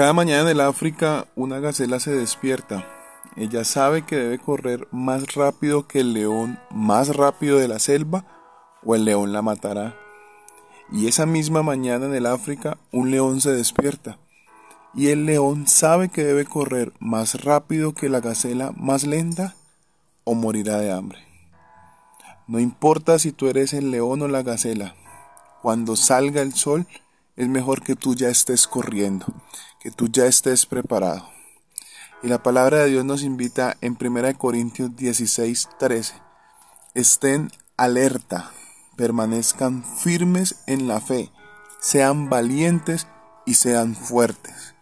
Cada mañana en el África una gacela se despierta. Ella sabe que debe correr más rápido que el león más rápido de la selva o el león la matará. Y esa misma mañana en el África un león se despierta. Y el león sabe que debe correr más rápido que la gacela más lenta o morirá de hambre. No importa si tú eres el león o la gacela, cuando salga el sol es mejor que tú ya estés corriendo, que tú ya estés preparado. Y la palabra de Dios nos invita en 1 Corintios 16, 13. Estén alerta, permanezcan firmes en la fe, sean valientes y sean fuertes.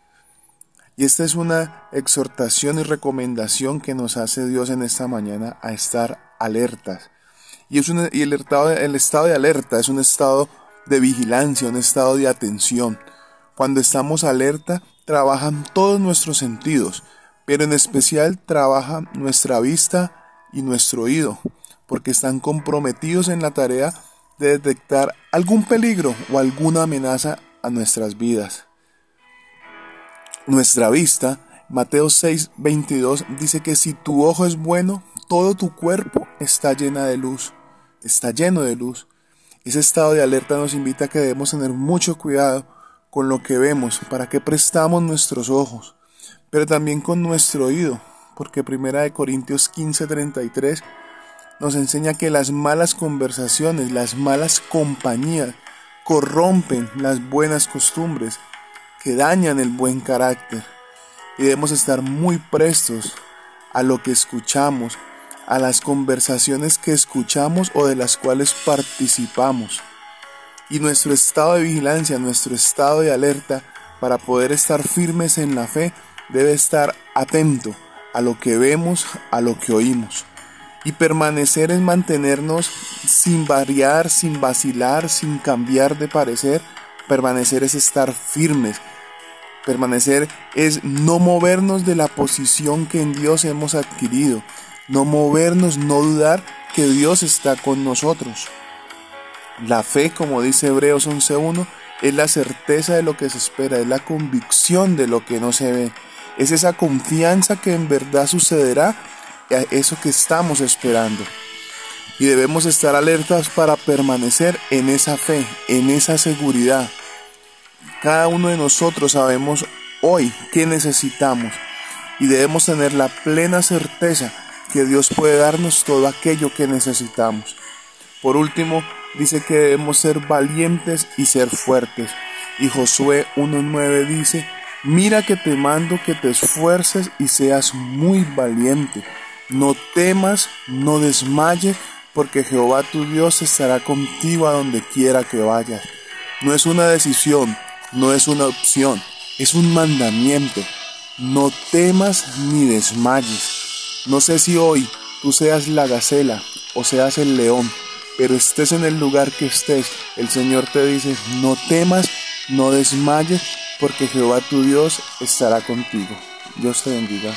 Y esta es una exhortación y recomendación que nos hace Dios en esta mañana a estar alertas. Y, es y el, estado el estado de alerta es un estado de vigilancia, un estado de atención. Cuando estamos alerta, trabajan todos nuestros sentidos, pero en especial trabaja nuestra vista y nuestro oído, porque están comprometidos en la tarea de detectar algún peligro o alguna amenaza a nuestras vidas. Nuestra vista, Mateo 6, 22, dice que si tu ojo es bueno, todo tu cuerpo está llena de luz, está lleno de luz. Ese estado de alerta nos invita a que debemos tener mucho cuidado con lo que vemos, para que prestamos nuestros ojos, pero también con nuestro oído, porque Primera de Corintios 15:33 nos enseña que las malas conversaciones, las malas compañías corrompen las buenas costumbres, que dañan el buen carácter. Y debemos estar muy prestos a lo que escuchamos, a las conversaciones que escuchamos o de las cuales participamos. Y nuestro estado de vigilancia, nuestro estado de alerta para poder estar firmes en la fe debe estar atento a lo que vemos, a lo que oímos. Y permanecer es mantenernos sin variar, sin vacilar, sin cambiar de parecer. Permanecer es estar firmes. Permanecer es no movernos de la posición que en Dios hemos adquirido no movernos, no dudar que Dios está con nosotros. La fe, como dice Hebreos 11.1, es la certeza de lo que se espera, es la convicción de lo que no se ve, es esa confianza que en verdad sucederá, eso que estamos esperando. Y debemos estar alertas para permanecer en esa fe, en esa seguridad. Cada uno de nosotros sabemos hoy qué necesitamos y debemos tener la plena certeza que Dios puede darnos todo aquello que necesitamos. Por último, dice que debemos ser valientes y ser fuertes. Y Josué 1.9 dice, mira que te mando que te esfuerces y seas muy valiente. No temas, no desmayes, porque Jehová tu Dios estará contigo a donde quiera que vayas. No es una decisión, no es una opción, es un mandamiento. No temas ni desmayes. No sé si hoy tú seas la gacela o seas el león, pero estés en el lugar que estés, el Señor te dice, no temas, no desmayes, porque Jehová tu Dios estará contigo. Dios te bendiga.